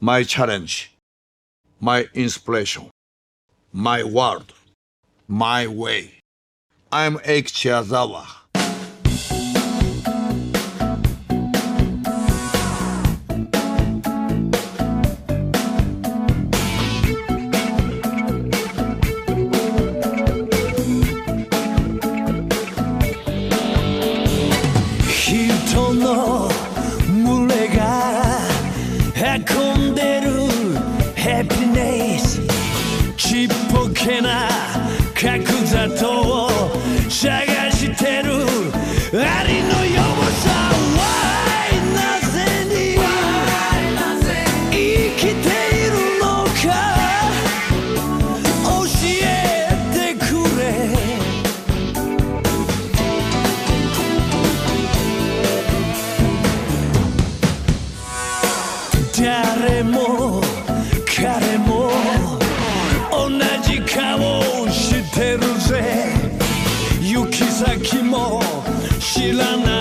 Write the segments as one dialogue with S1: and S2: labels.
S1: my challenge, my inspiration, my world, my way. I'm Eike Chiazawa.
S2: も彼も同じ顔してるぜ。行き先も知らない。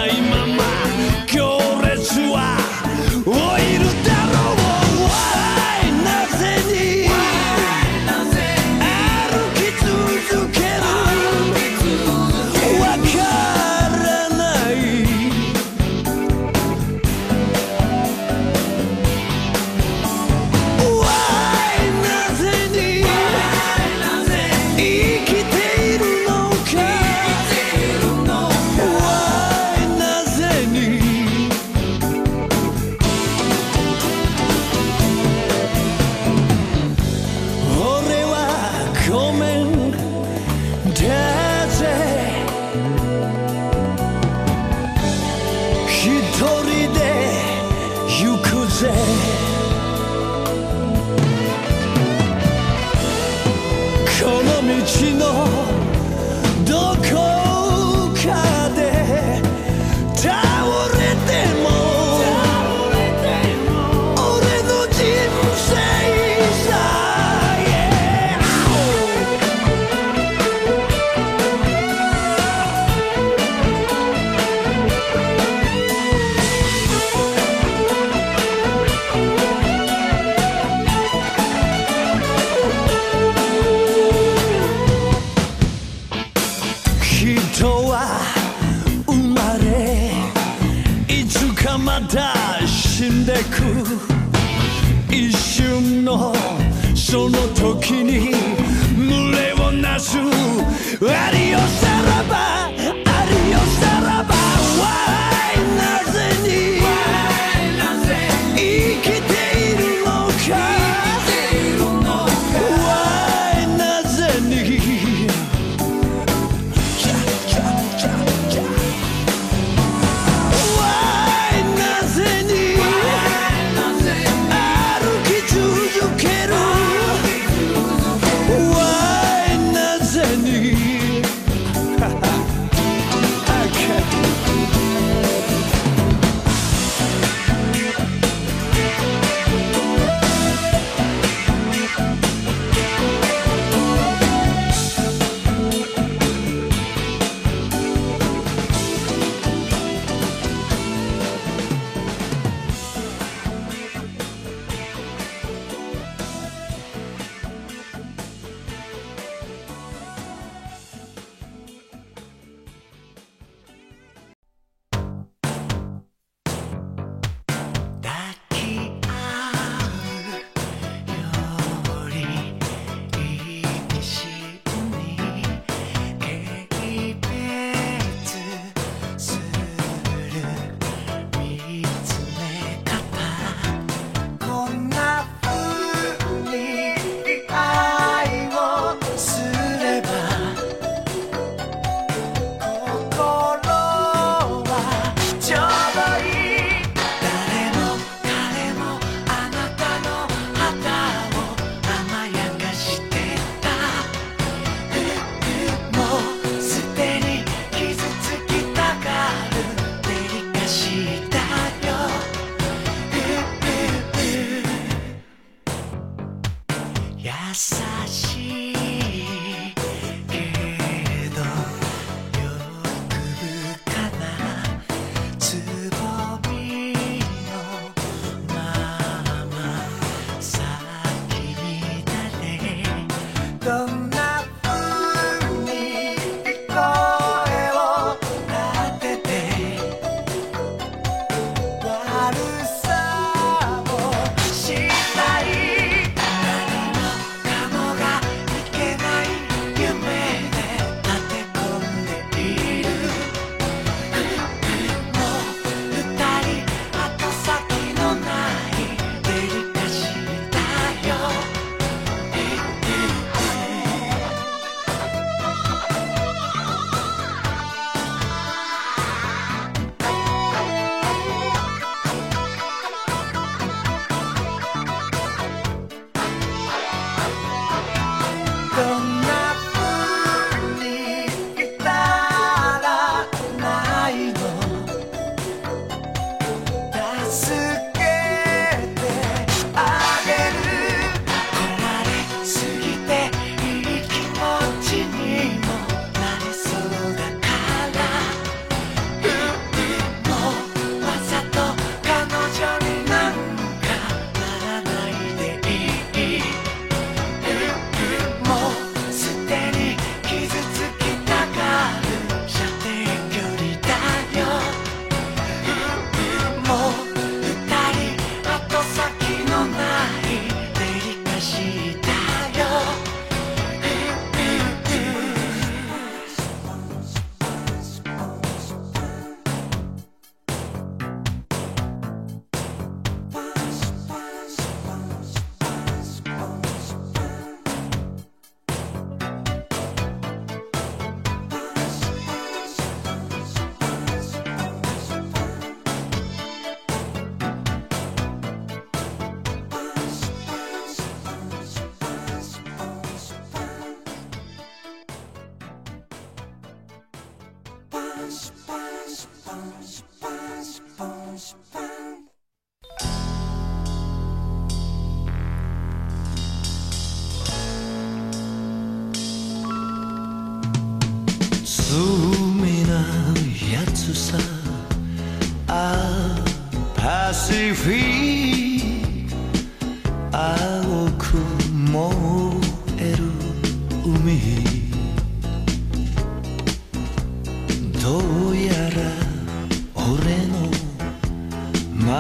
S2: 負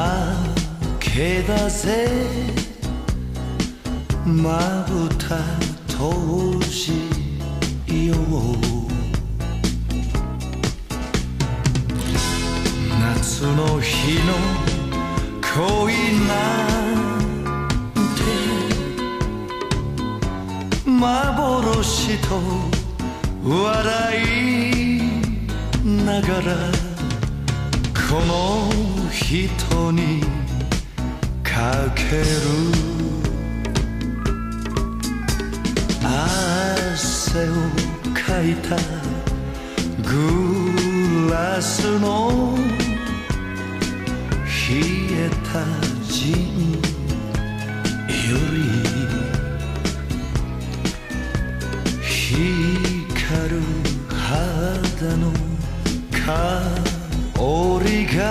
S2: けだぜまぶた閉じよう。夏の日の恋なんて幻と笑いながら。この人にかける汗をかいたグラスの冷えたジンより光る肌の香りが俺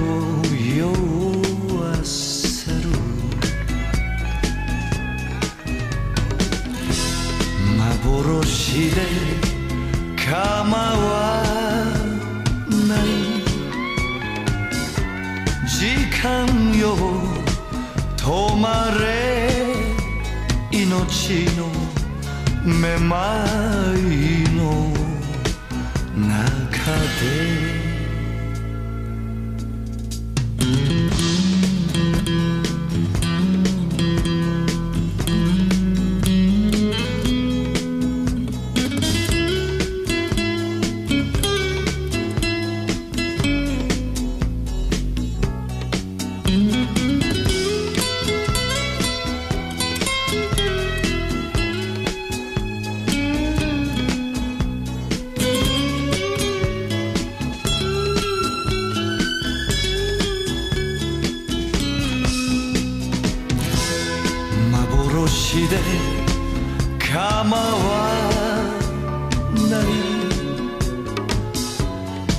S2: を酔わせる幻で構わない時間よ止まれ命のめまい中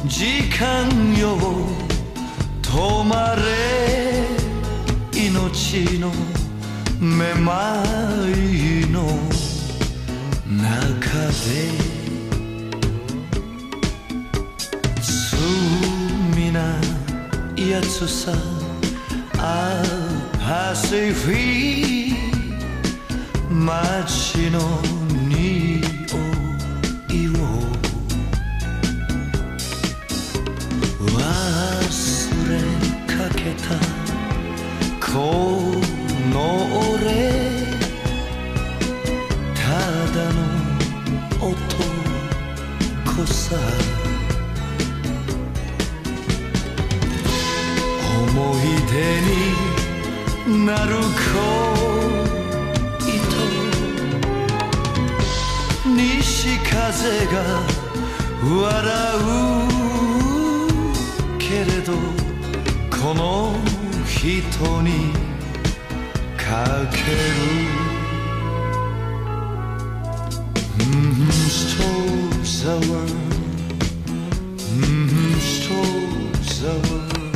S2: 時間よ止まれ命のめまいの中で罪なやつさ。あパシフィック街のの俺ただの男さ。思い出になる恋と西風が笑うけれどこの人にかける Mhm, Stole the world Mhm, stole the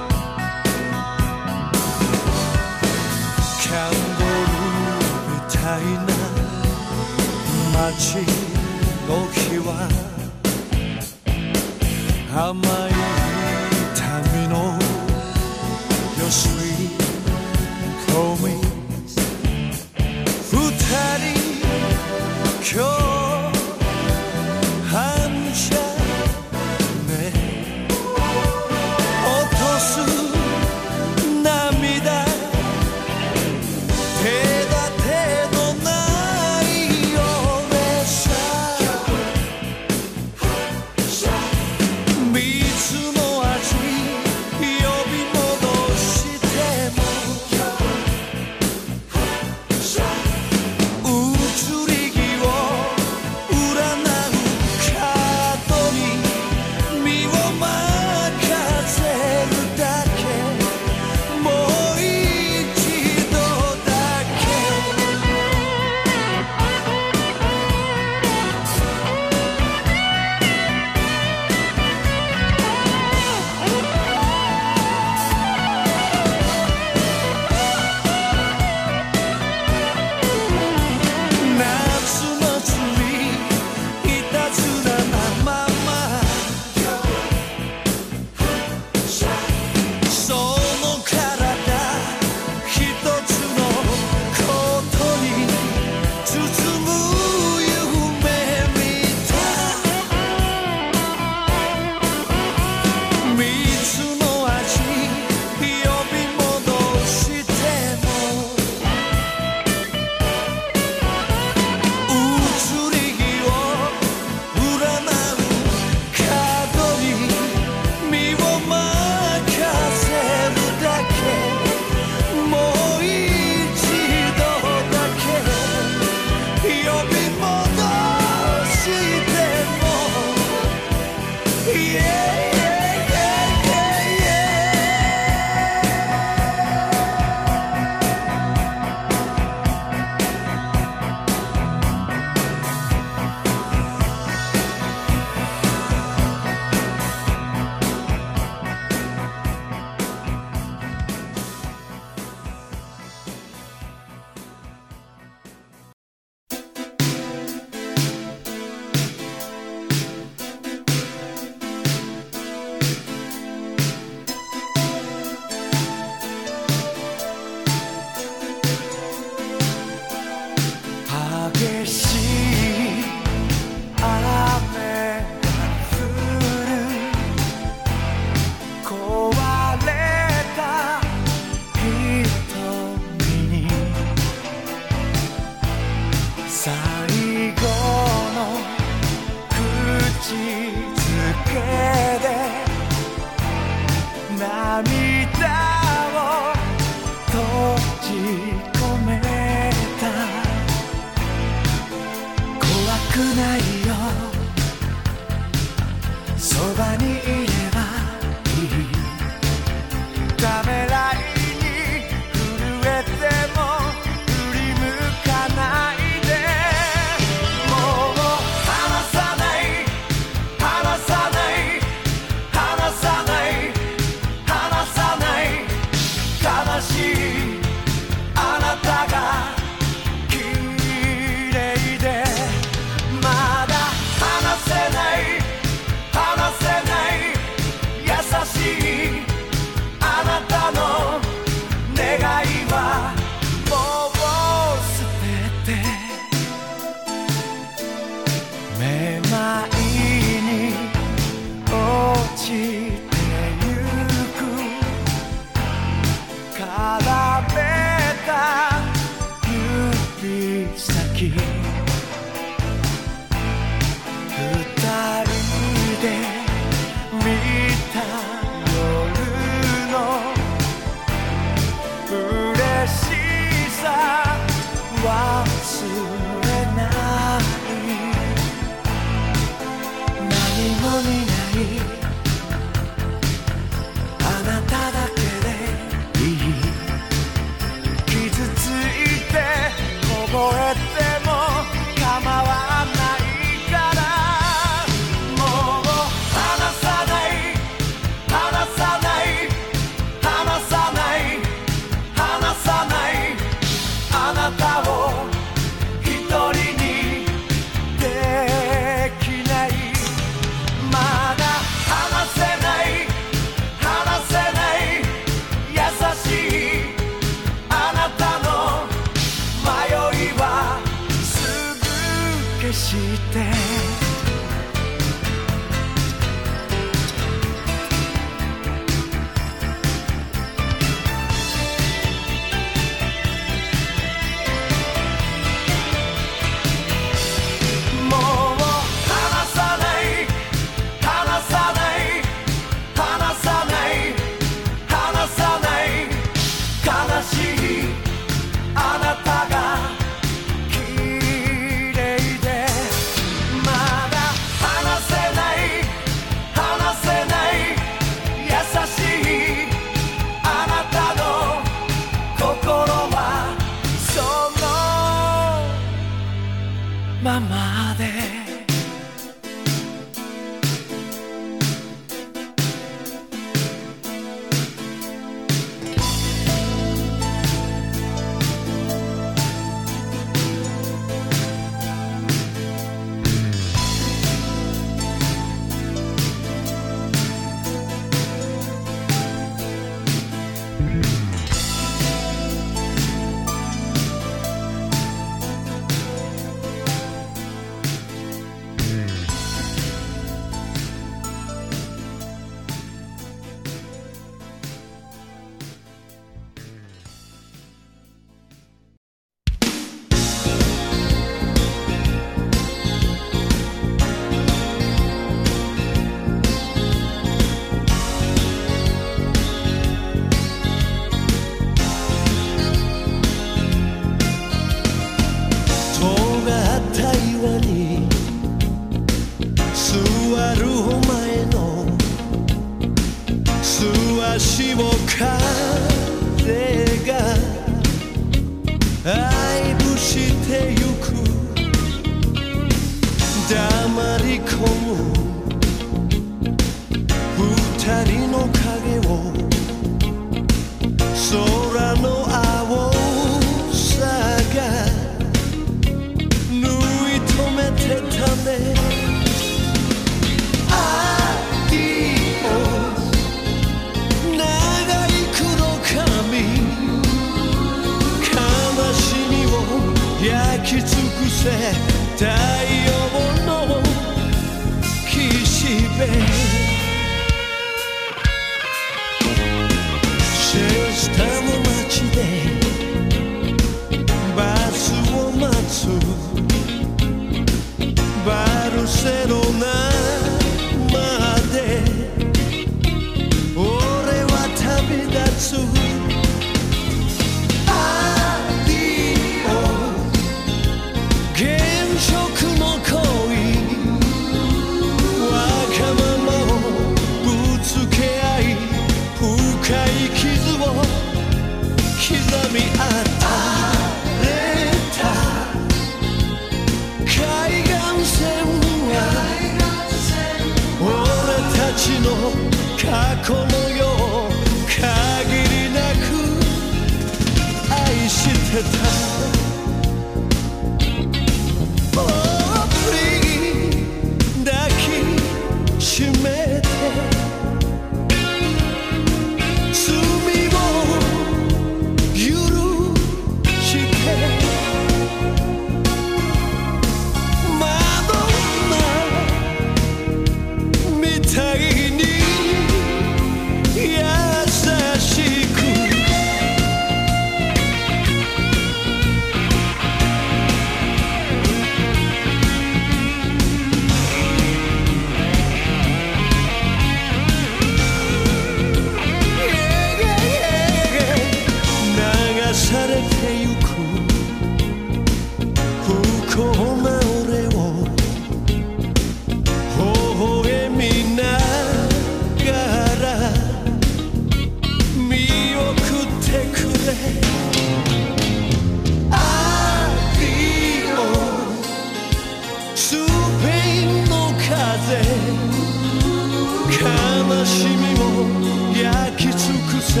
S2: しみ焼き尽くせ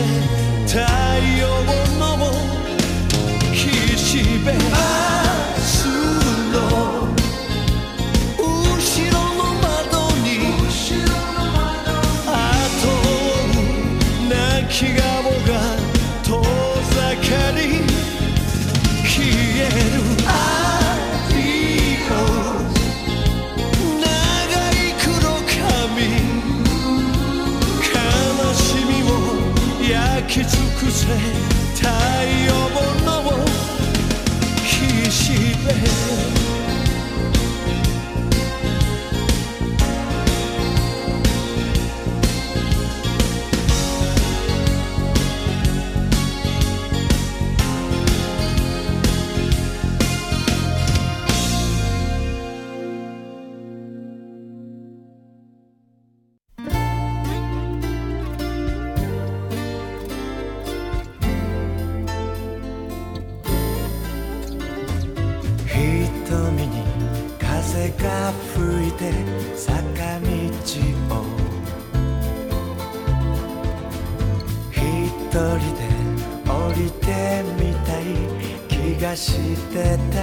S2: 太陽の岸辺。て
S3: 坂道をひとりで降りてみたい気がしてた。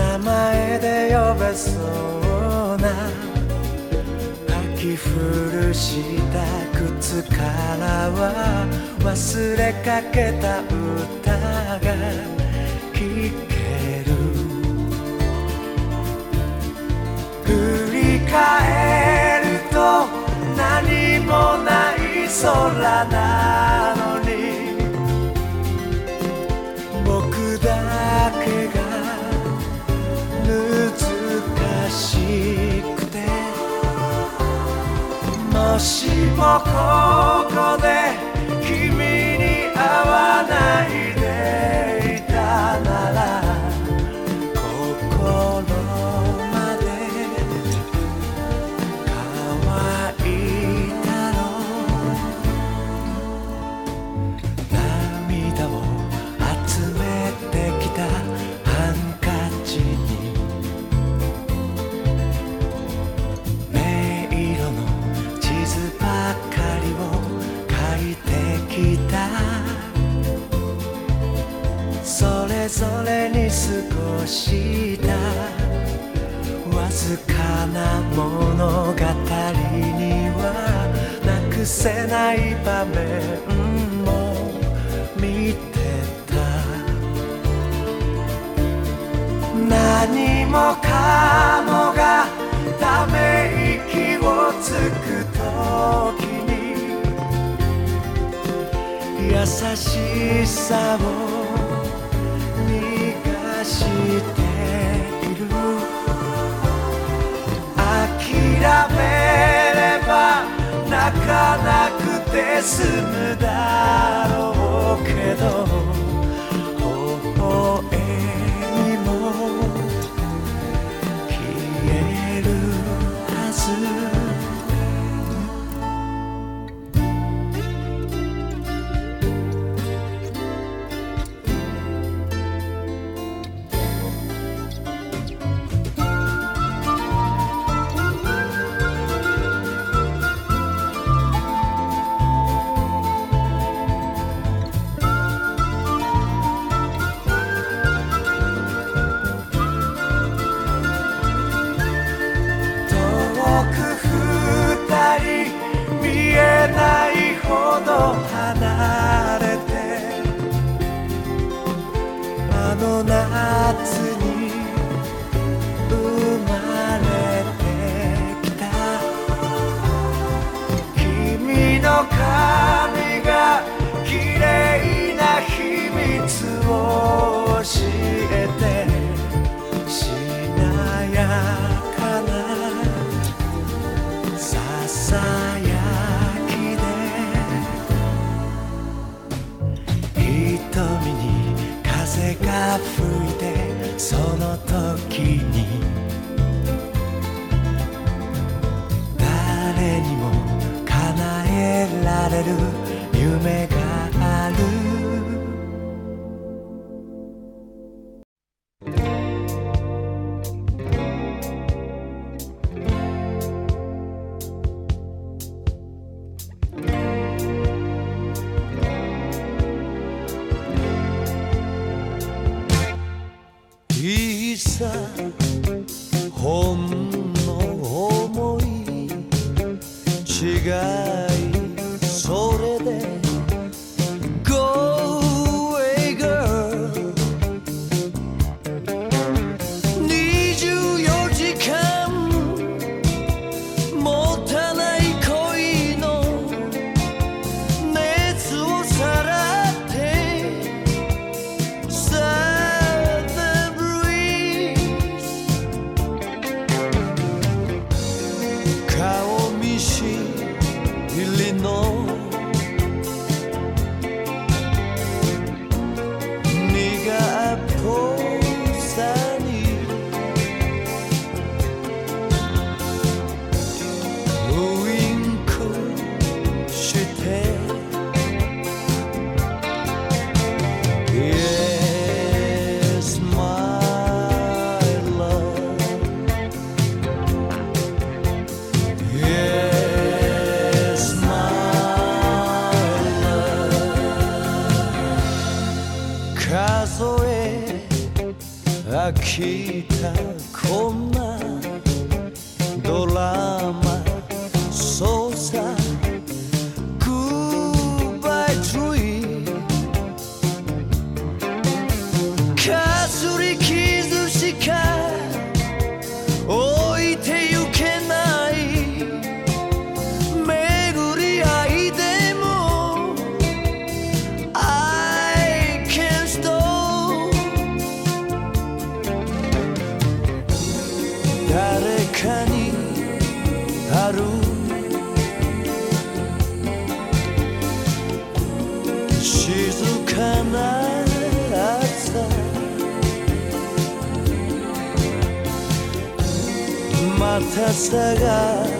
S3: 名前で呼べそうな。書き古した靴からは忘れかけた歌が聞こ帰ると何もない空なのに。僕だけが難しくて。もしもここで君に会わない
S2: 済むだろうけどま